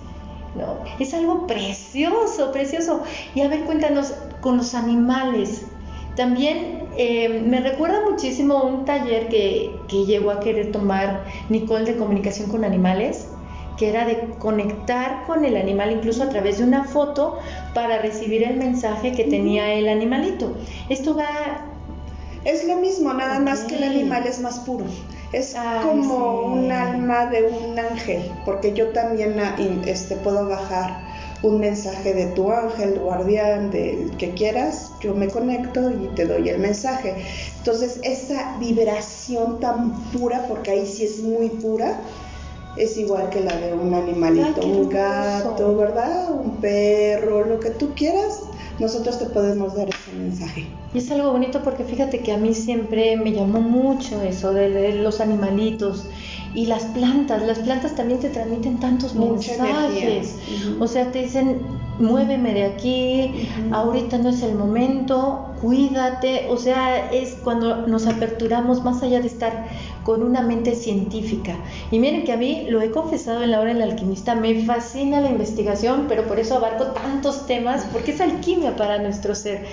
¿no? Es algo precioso, precioso. Y a ver, cuéntanos con los animales. También eh, me recuerda muchísimo un taller que, que llegó a querer tomar Nicole de comunicación con animales, que era de conectar con el animal incluso a través de una foto para recibir el mensaje que tenía el animalito. Esto va... Es lo mismo, nada más que el animal es más puro. Es como un alma de un ángel, porque yo también ah, este, puedo bajar un mensaje de tu ángel, guardián, del que quieras, yo me conecto y te doy el mensaje. Entonces, esa vibración tan pura, porque ahí sí es muy pura, es igual que la de un animalito, un gato, ¿verdad? Un perro, lo que tú quieras, nosotros te podemos dar ese mensaje. Y es algo bonito porque fíjate que a mí siempre me llamó mucho eso de, los animalitos y las plantas. Las plantas también te transmiten tantos mensajes. O sea, te dicen, muéveme de aquí, ahorita no es el momento, cuídate. O sea, es cuando nos aperturamos más allá de estar con una mente científica. Y miren que a mí, lo he confesado en la hora del alquimista, me fascina la investigación, pero por eso abarco tantos temas, porque es alquimia para nuestro ser.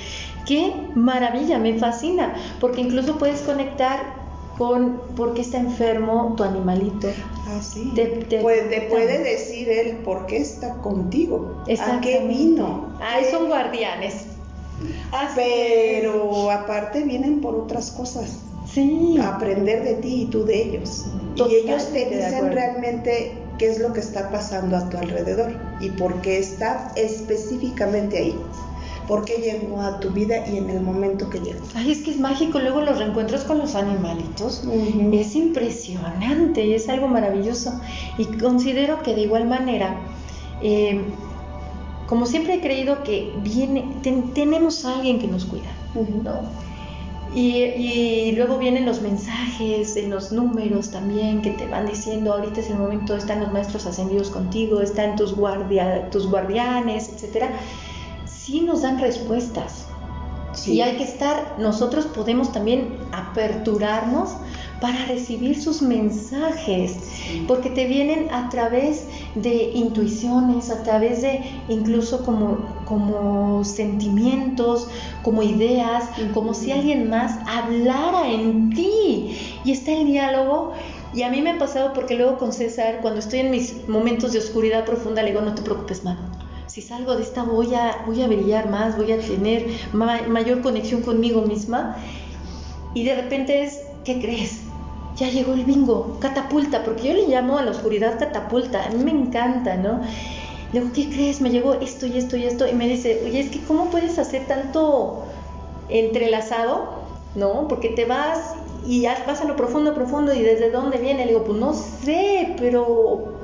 Qué maravilla, me fascina, porque incluso puedes conectar con por qué está enfermo tu animalito. Ah, sí. Te, puede, decir él por qué está contigo, a qué vino. Ah, son guardianes. Pero aparte vienen por otras cosas. Sí. Aprender de ti y tú de ellos. y ellos te dicen realmente qué es lo que está pasando a tu alrededor y por qué está específicamente ahí. ¿Por qué llegó a tu vida y en el momento que llegó? Ay, es que es mágico. Luego los reencuentros con los animalitos es impresionante, es algo maravilloso. Y considero que de igual manera, eh, como siempre he creído que viene, tenemos a alguien que nos cuida, ¿no? Y, luego vienen los mensajes, en los números también que te van diciendo, ahorita es el momento, están los maestros ascendidos contigo, están tus, guardia, tus guardianes, etc. Sí nos dan respuestas. Y hay que estar, nosotros podemos también aperturarnos para recibir sus mensajes, porque te vienen a través de intuiciones, a través de incluso como, como sentimientos, como ideas, como si alguien más hablara en ti. Y está el diálogo. Y a mí me ha pasado porque luego con César, cuando estoy en mis momentos de oscuridad profunda, le digo, no te preocupes, mano. Si salgo de esta voy a, voy a brillar más, voy a tener mayor conexión conmigo misma. Y de repente es, ¿qué crees? ya llegó el bingo, catapulta, porque yo le llamo a la oscuridad catapulta, a mí me encanta, ¿no? Le digo, ¿qué crees? Me llegó esto y esto y esto, y me dice, oye, es que ¿cómo puedes hacer tanto entrelazado? ¿No? Porque te vas y vas a lo profundo, profundo, y desde dónde viene, le digo, pues no sé, pero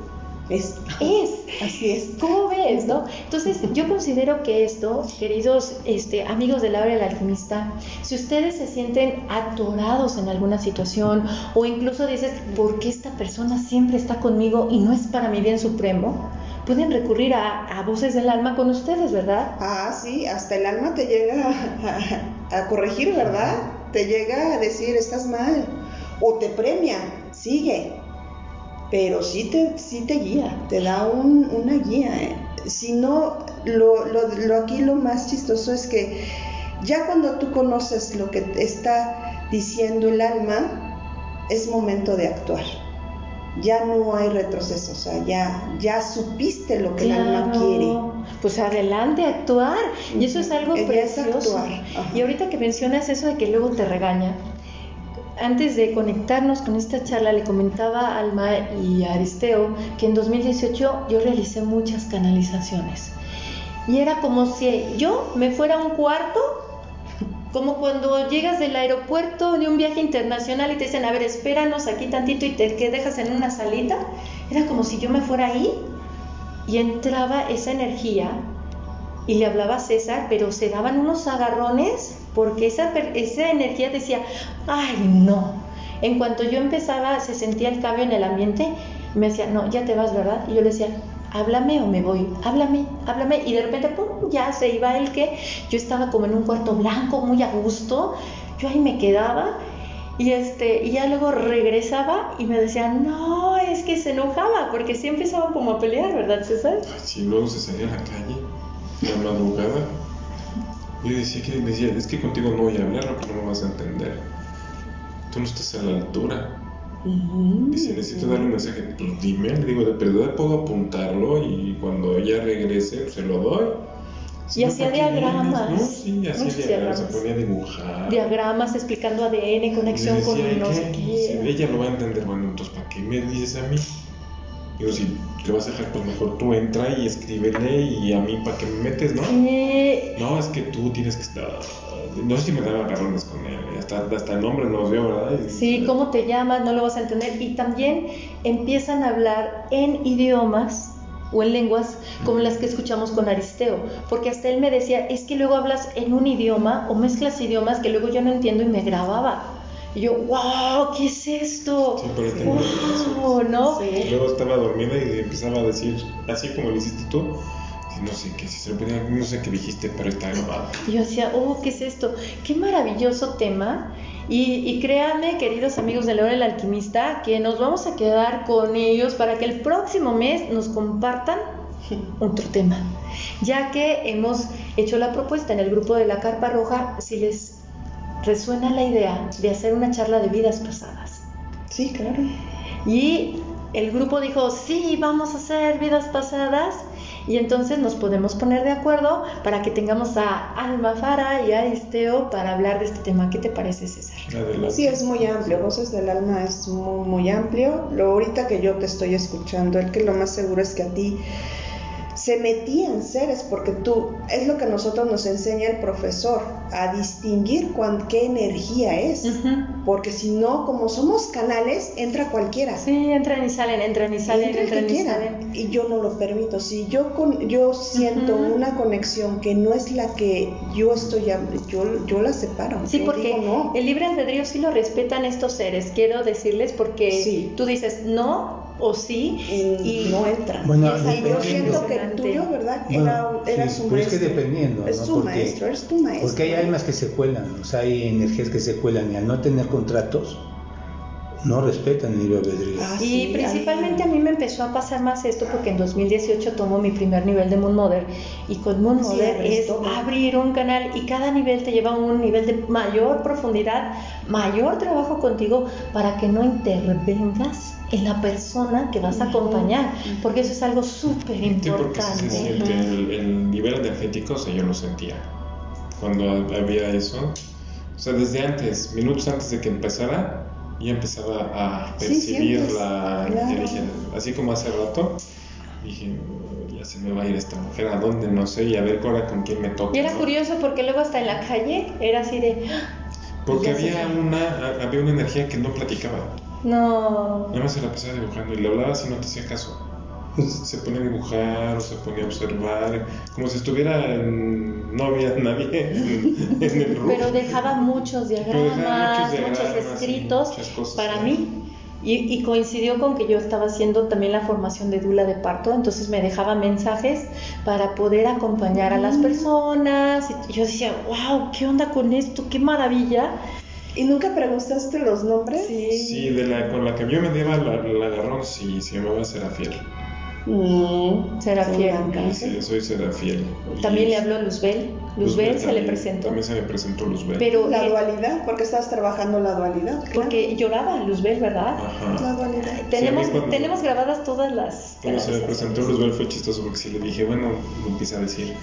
es, es. Así es. ¿Cómo ves, no? Entonces, yo considero que esto, queridos este, amigos de la hora del alquimista, si ustedes se sienten atorados en alguna situación o incluso dices, ¿por qué esta persona siempre está conmigo y no es para mi bien supremo? Pueden recurrir a, voces del alma con ustedes, ¿verdad? Ah, sí, hasta el alma te llega a corregir, ¿verdad? Te llega a decir, estás mal. O te premia, sigue, pero sí te, sí te guía, te da una guía. ¿eh? Si no, lo, lo, aquí lo más chistoso es que ya cuando tú conoces lo que está diciendo el alma, es momento de actuar. ya no hay retroceso, o sea, ya, ya supiste lo que el alma quiere. Pues adelante, actuar. Y eso es algo es precioso. actuar. Y ahorita que mencionas eso de que luego te regaña, antes de conectarnos con esta charla le comentaba a Alma y a Aristeo que en 2018 yo realicé muchas canalizaciones. Y era como si yo me fuera a un cuarto, como cuando llegas del aeropuerto de un viaje internacional y te dicen, a ver, espéranos aquí tantito y te que dejas en una salita. Era como si yo me fuera ahí y entraba esa energía y le hablaba a César, pero se daban unos agarrones porque esa, esa energía decía, ay no. En cuanto yo empezaba, se sentía el cambio en el ambiente, me decía, no, ya te vas, ¿verdad? Y yo le decía, háblame o me voy, háblame, háblame. Y de repente, pum, ya se iba el que yo estaba como en un cuarto blanco, muy a gusto, yo ahí me quedaba. Y, este, y ya luego regresaba y me decía, no, es que se enojaba, porque sí empezaban como a pelear, ¿verdad, César? Sí, luego se salía a la calle, la madrugada. Y decía que, decía, es que contigo no voy a hablar porque no me vas a entender. Tú no estás a la altura. Dice, necesito darle un mensaje. Pues dime, le digo, de verdad puedo apuntarlo y cuando ella regrese, se lo doy. Y hacía ¿para qué diagramas? No, sí, hacía diagramas, se ponía a dibujar. Diagramas explicando ADN, Y conexión decía, con no sé ¿qué? Si ella lo va a entender, bueno, entonces ¿para qué me dices a mí? Digo, si te vas a dejar, pues mejor tú entra y escríbele y a mí para qué me metes, ¿no? Eh, No, es que tú tienes que estar. No sé si me daba agarrones con él, hasta, hasta el nombre nos dio, ¿verdad? Y- sí, ¿cómo te llamas? No lo vas a entender. Y también empiezan a hablar en idiomas o en lenguas como las que escuchamos con Aristeo. Porque hasta él me decía, es que luego hablas en un idioma o mezclas idiomas que luego yo no entiendo y me grababa. Y yo, wow, ¿qué es esto? Tengo Wow, ¿no? Sí. Luego estaba dormida y empezaba a decir, así como lo hiciste tú, no sé qué, si se lo ponía, no sé qué dijiste, pero está grabado. Y yo decía, oh, ¿qué es esto? Qué maravilloso tema. Y, y créanme, queridos amigos de León el Alquimista, que nos vamos a quedar con ellos para que el próximo mes nos compartan otro tema. Ya que hemos hecho la propuesta en el grupo de la Carpa Roja, si les resuena la idea de hacer una charla de vidas pasadas. Sí, claro. Y el grupo dijo, sí, vamos a hacer vidas pasadas. Y entonces nos podemos poner de acuerdo para que tengamos a Alma Fara y a Aristeo para hablar de este tema. ¿Qué te parece, César? Adelante. Sí, es muy amplio. Voces del alma es muy, muy amplio. Lo ahorita que yo te estoy escuchando, el que lo más seguro es que a ti se metían seres porque tú es lo que nosotros nos enseña el profesor a distinguir cuán, qué energía es. Porque si no como somos canales entra cualquiera. Sí, entran y salen, entran y salen, Entra entran y salen. y yo no lo permito. Si yo con yo siento una conexión que no es la que yo estoy yo yo la separo Sí, Yo porque digo, no. el libre albedrío sí lo respetan estos seres, quiero decirles, porque Sí. tú dices no o sí y, y no entra Bueno, es yo siento que impresionante. tuyo verdad Bueno, era, era sí, su pero es que dependiendo, es ¿no? tu Porque- maestro es tu maestro Porque hay almas que se cuelan, o sea, hay energías que se cuelan y al no tener contratos, no respetan el libre albedrío. Ah, Y sí, principalmente a mí me empezó a pasar más esto porque en 2018 tomo mi primer nivel de Moon Mother y con Moon Sí, Mother es todo. abrir un canal y cada nivel te lleva a un nivel de mayor profundidad, mayor trabajo contigo para que no intervengas en la persona que vas a acompañar, porque eso es algo súper Sí, porque importante. se siente el, el nivel energético, o sea, yo lo sentía. Cuando había eso, o sea, desde antes, minutos antes de que empezara, ya empezaba a Sí, percibir sientes, la. claro. ya dije, así como hace rato, dije, "Oh, ya se me va a ir esta mujer, ¿a dónde? No sé, y a ver ahora con quién me toca. Y era ¿no? curioso porque luego hasta en la calle era así de, Porque ya se había una, había una energía que no platicaba. no, Nada más se la pasaba dibujando y le hablabas y no te hacía caso. Se ponía a dibujar o se ponía a observar, como si estuviera en- no había nadie en, en el roof. pero dejaba muchos diagramas, dejaba muchos diagramas escritos cosas, para ¿no? mí. Y, y coincidió con que yo estaba haciendo también la formación de Dula de parto, entonces me dejaba mensajes para poder acompañar a las Mm. personas. Y yo decía, wow, ¿qué onda con esto? ¡Qué maravilla! y nunca preguntaste los nombres Sí, de la, con la que yo me daba la, la agarrón, sí, se llamaba Serafiel. Mm, Serafiel. Sí, sí, soy Serafiel. Y- También le habló Luzbel, Luzbel se le presentó. También se le presentó Luzbel. Pero La eh, dualidad, porque estabas trabajando la dualidad. claro. porque lloraba Luzbel, ¿verdad? La dualidad. Tenemos, Sí, cuando- tenemos grabadas todas las. Cuando se me canalizaciones. presentó Luzbel fue chistoso porque si le dije, bueno, me empieza a decir,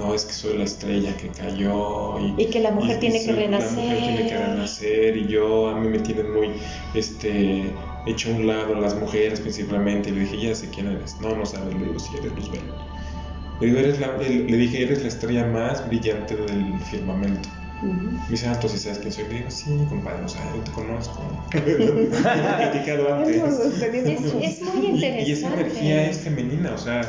no, es que soy la estrella que cayó. Y, Y que la mujer y tiene que soy- renacer. La mujer tiene que renacer y yo, a mí me tienen muy, este, hecho a un lado las mujeres principalmente. Y le dije, ya sé quién eres. No, no sabes, le digo, sí, eres Luzbel. Le, digo, eres la- le le dije, eres la estrella más brillante del firmamento. Me dice, ah, entonces sabes quién soy. Le digo, sí, compadre, o sea, yo te conozco. Platicado antes. Es, es muy Y- interesante. Y, esa energía es femenina, o sea,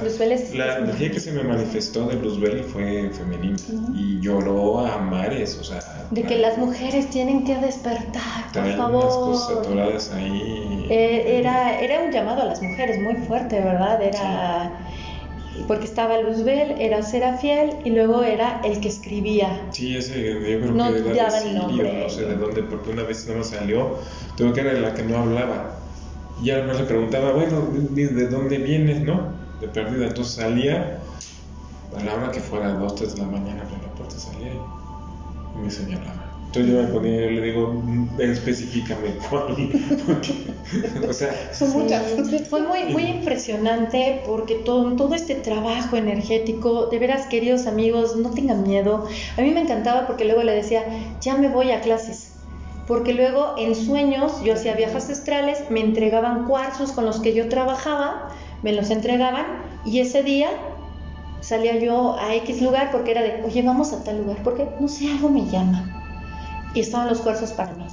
la energía que se me manifestó de Luzbel fue femenina y lloró a mares, o sea, De que las mujeres tienen que despertar, por trae unas cosas favor. atoradas ahí. Eh, era, era un llamado a las mujeres muy fuerte, ¿verdad? Era. Porque estaba Luzbel, era Serafiel y luego era el que escribía. Sí, ese yo creo No que era el nombre. no sé de dónde, porque una vez no me salió, tengo que era la que no hablaba. Y además le preguntaba, bueno, ¿de, de dónde vienes, no? De perdida. Entonces salía, a la hora que fuera, dos, tres de la mañana, por la puerta salía y me señalaba. Entonces yo me ponía, yo le digo, "Mm, específicame cuál. Porque, o sea, Son muchas. Fue muy, muy impresionante porque todo, todo este trabajo energético, de veras, queridos amigos, no tengan miedo. A mí me encantaba porque luego le decía, ya me voy a clases. Porque luego en sueños yo hacía viajes astrales, me entregaban cuarzos con los que yo trabajaba, me los entregaban y ese día salía yo a X lugar porque era de, oye, vamos a tal lugar, porque no sé, algo me llama. Y estaban los cuarzos para mí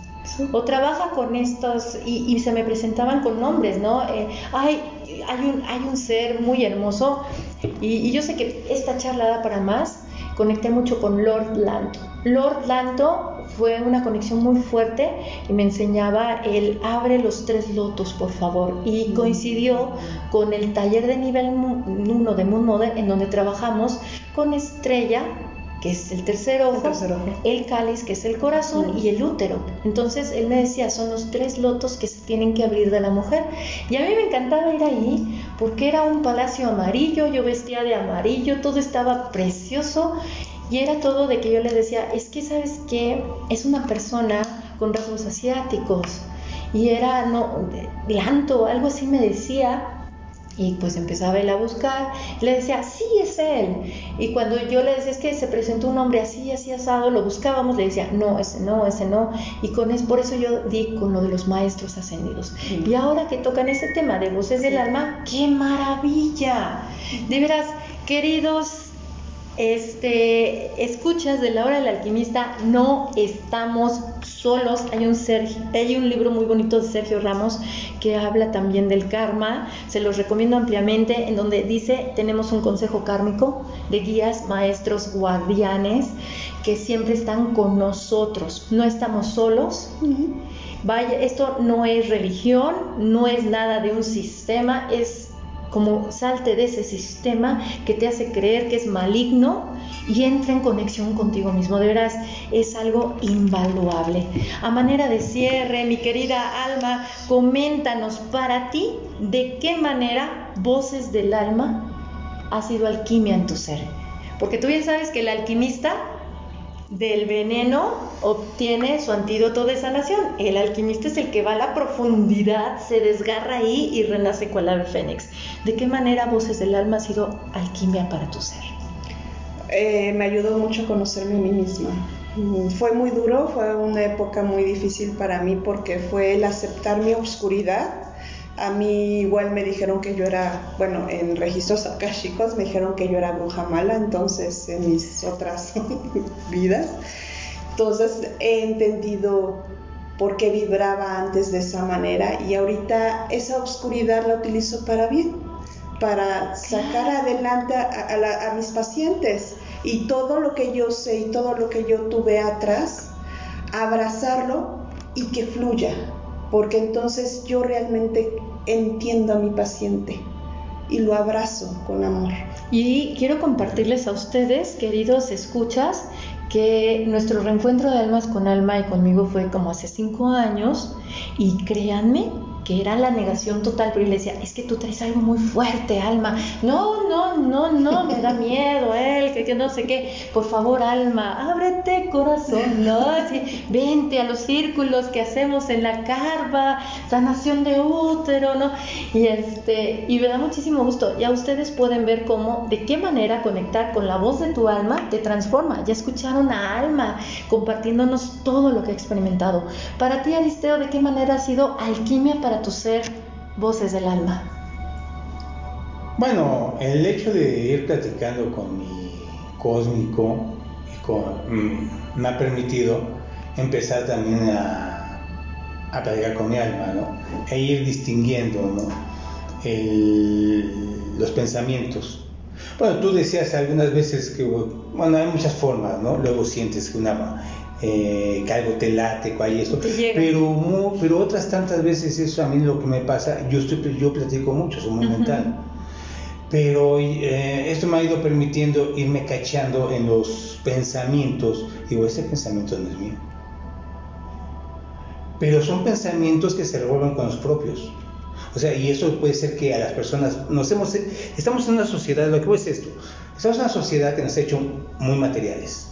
o trabaja con estos y, y se me presentaban con nombres, ¿no? Eh, ay, hay un, hay un ser muy hermoso y, y yo sé que esta charla da para más. Conecté mucho con Lord Lanto. Lord Lanto fue una conexión muy fuerte y me enseñaba el abre los tres lotos, por favor. Y coincidió con el taller de nivel 1 de Moon Mother, en donde trabajamos con Estrella, que es el tercer ojo, El tercer ojo. el cáliz, que es el corazón, y el útero. Entonces él me decía, son los tres lotos que se tienen que abrir de la mujer. Y a mí me encantaba ir ahí porque era un palacio amarillo, yo vestía de amarillo, todo estaba precioso. Y era todo de que yo le decía, es que sabes que es una persona con rasgos asiáticos. Y era, no, Lanto, algo así me decía, y pues empezaba él a buscar, y le decía, sí, es él. Y cuando yo le decía, es que se presentó un hombre así, así asado, lo buscábamos, le decía, no, ese no, ese no. Y con es, por eso yo di con lo de los maestros ascendidos. Y ahora que tocan ese tema de voces del alma, ¡qué maravilla! De veras, queridos este, escuchas de la hora del alquimista, no estamos solos. Hay un, Sergio, hay un libro muy bonito de Sergio Ramos que habla también del karma. Se los recomiendo ampliamente, en donde dice, tenemos un consejo kármico de guías, maestros, guardianes, que siempre están con nosotros. No estamos solos. Vaya, esto no es religión, no es nada de un sistema, es como salte de ese sistema que te hace creer que es maligno y entra en conexión contigo mismo. De veras, es algo invaluable. A manera de cierre, mi querida Alma, coméntanos para ti de qué manera Voces del Alma ha sido alquimia en tu ser. Porque tú bien sabes que el alquimista del veneno obtiene su antídoto de sanación. El alquimista es el que va a la profundidad, se desgarra ahí y renace cual ave fénix. ¿De qué manera Voces del Alma ha sido alquimia para tu ser? Eh, me ayudó mucho a conocerme a mí misma. Mm, Fue muy duro, fue una época muy difícil para mí porque fue el aceptar mi obscuridad. A mí igual me dijeron que yo era, bueno, en registros akáshicos me dijeron que yo era bruja mala, entonces en mis otras vidas. Entonces he entendido por qué vibraba antes de esa manera y ahorita esa obscuridad la utilizo para bien, para sacar adelante a, a la- a mis pacientes y todo lo que yo sé y todo lo que yo tuve atrás, abrazarlo y que fluya, porque entonces yo realmente entiendo a mi paciente y lo abrazo con amor. Y quiero compartirles a ustedes, queridos escuchas, que nuestro reencuentro de almas con alma y conmigo fue como hace cinco años y créanme que era la negación total, pero yo le decía, es que tú traes algo muy fuerte, Alma. No, no, no, no, me da miedo él, que, que no sé qué. Por favor, Alma, ábrete corazón, ¿no? Así, vente a los círculos que hacemos en la carva, sanación de útero, ¿no? Y este, y me da muchísimo gusto. Ya ustedes pueden ver cómo, de qué manera conectar con la voz de tu alma te transforma. Ya escucharon a Alma compartiéndonos todo lo que ha experimentado. Para ti, Aristeo, ¿de qué manera ha sido alquimia para tu ser voces del alma? Bueno, el hecho de ir platicando con mi cósmico mm, me ha permitido empezar también a, a platicar con mi alma, ¿no? E ir distinguiendo, ¿no? los pensamientos. Bueno, tú decías algunas veces que, bueno, hay muchas formas, ¿no? Luego sientes que una eh, que algo te late, hay esto, pero, pero otras tantas veces eso a mí lo que me pasa, yo, estoy, yo platico mucho, soy muy mental, pero eh, esto me ha ido permitiendo irme cacheando en los pensamientos, digo, ese pensamiento no es mío, pero son pensamientos que se revuelven con los propios. O sea, y eso puede ser que a las personas nos hemos estamos en una sociedad, lo que voy es esto, estamos en una sociedad que nos ha hecho muy materiales.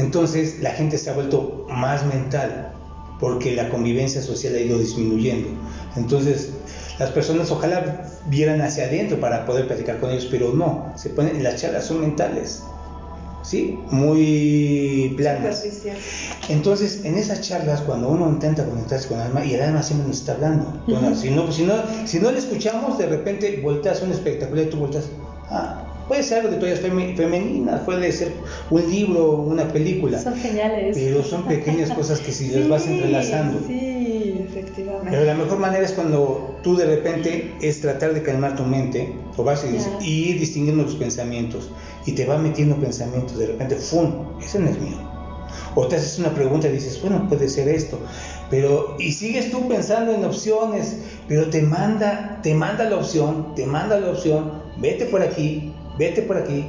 Entonces la gente se ha vuelto más mental porque la convivencia social ha ido disminuyendo. Entonces las personas ojalá vieran hacia adentro para poder platicar con ellos, pero no, se ponen, las charlas son mentales, ¿sí? Muy planas. Entonces, en esas charlas, cuando uno intenta conectarse con el alma, y el alma siempre nos está hablando, bueno, si, no, si, no, si no le escuchamos, de repente volteas un espectáculo y tú volteas, ah, Puede ser algo de toallas femeninas, puede ser un libro, una película. Son geniales. Pero son pequeñas cosas que si las vas entrelazando. Sí, efectivamente. Pero la mejor manera es cuando tú de repente es tratar de calmar tu mente, o vas y, ir distinguiendo los pensamientos, y te va metiendo pensamientos, de repente, ¡fum! Ese no es mío. O te haces una pregunta y dices, bueno, puede ser esto. Pero, y sigues tú pensando en opciones, pero te manda, te manda la opción, te manda la opción, vete por aquí, vete por aquí,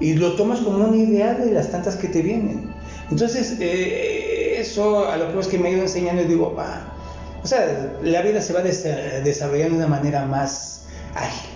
y lo tomas como una idea de las tantas que te vienen. Entonces, eh, eso a lo que es que me ha ido enseñando, y digo, o sea, la vida se va desarrollando de una manera más ágil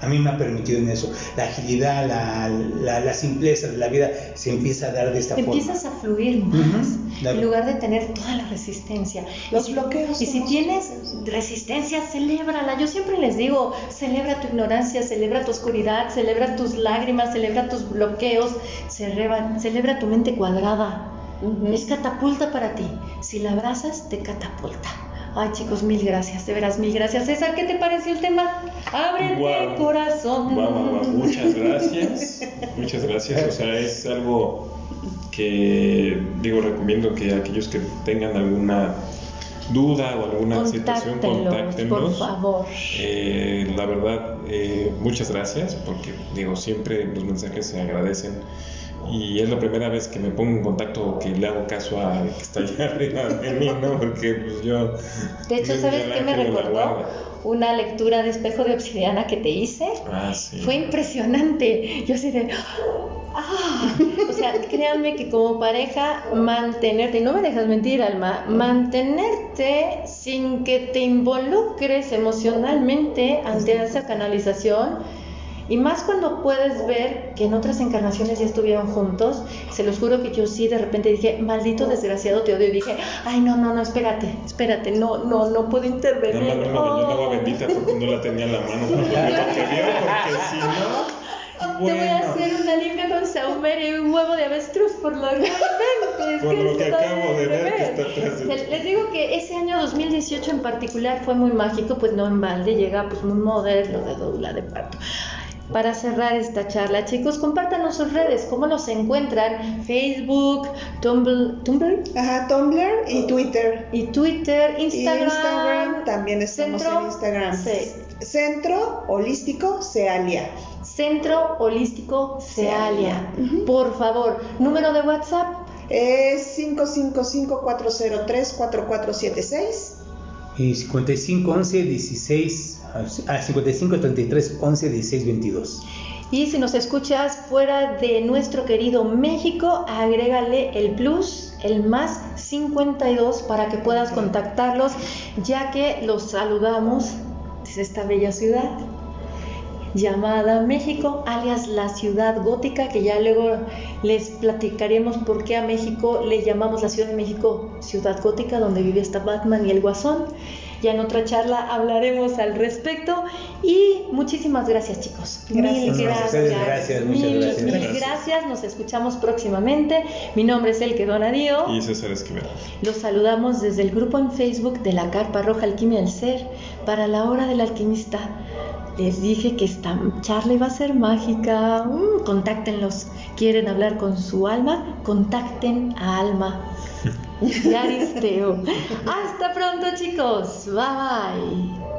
a mí me ha permitido en eso. La agilidad, la, la, simpleza de la vida se empieza a dar de esta forma. Empiezas a fluir más, en lugar de tener toda la resistencia. Los bloqueos. Y si tienes resistencia, celébrala. Yo siempre les digo, celebra tu ignorancia, celebra tu oscuridad, celebra tus lágrimas, celebra tus bloqueos, celebra, celebra tu mente cuadrada. Es catapulta para ti. Si la abrazas, te catapulta. Ay, chicos, mil gracias, de veras, mil gracias. César, ¿qué te pareció el tema? Ábrete corazón. Muchas gracias. Muchas gracias. O sea, es algo que, digo, recomiendo que aquellos que tengan alguna duda o alguna situación, contáctenos. Por favor. Eh, la verdad, eh, muchas gracias, porque, digo, siempre los mensajes se agradecen y es la primera vez que me pongo en contacto que le hago caso a que está allá arriba de mí, ¿no? Porque pues yo... De hecho, ¿sabes qué me recordó? Una lectura de espejo de obsidiana que te hice. Ah, sí. Fue impresionante. Yo así de... ¡Ah! O sea, créanme que como pareja, mantenerte, y no me dejas mentir, Alma, mantenerte sin que te involucres emocionalmente ante esa canalización y más cuando puedes ver que en otras encarnaciones ya estuvieron juntos, se los juro que yo sí de repente dije, maldito desgraciado te odio. Y dije, ay, no, no, no, espérate, espérate, no, no, no puedo intervenir. No, no, no, yo no bendita porque no la tenía en la mano. Porque, porque si no. Te voy a hacer una limpia con saumerio y un huevo de avestruz por lo que Por lo que acabo de ver que está atrás Les digo que ese año 2018 en particular fue muy mágico, pues no en balde, llega pues muy moderno de doula de parto para cerrar esta charla. Chicos, compártanos sus redes, cómo nos encuentran, Facebook, Tumblr, Tumblr, Ajá, Tumblr y Twitter. Y Twitter, Instagram. Instagram también estamos en Instagram. Centro Holístico Cealia. Centro Holístico Cealia. Por favor, número de WhatsApp. Es 555-403-4476. Y 5511 16 a 55 33 11 16 22. Y si nos escuchas fuera de nuestro querido México, agrégale el plus, el más 52 para que puedas contactarlos, ya que los saludamos desde esta bella ciudad llamada México, alias la ciudad gótica, que ya luego les platicaremos por qué a México le llamamos la Ciudad de México ciudad gótica, donde vive esta Batman y el Guasón. Ya en otra charla hablaremos al respecto y muchísimas gracias chicos. Gracias. Mil gracias. gracias, muchas mil, gracias. mil Gracias. gracias. Nos escuchamos próximamente. Mi nombre es Elke Donadío. Y César Esquivel. Los saludamos desde el grupo en Facebook de la Carpa Roja Alquimia del Ser para la hora del alquimista. Les dije que esta charla iba a ser mágica. Mm, contáctenlos. ¿Quieren hablar con su alma? Contacten a Alma. y Aristeo. Hasta pronto chicos. Bye bye.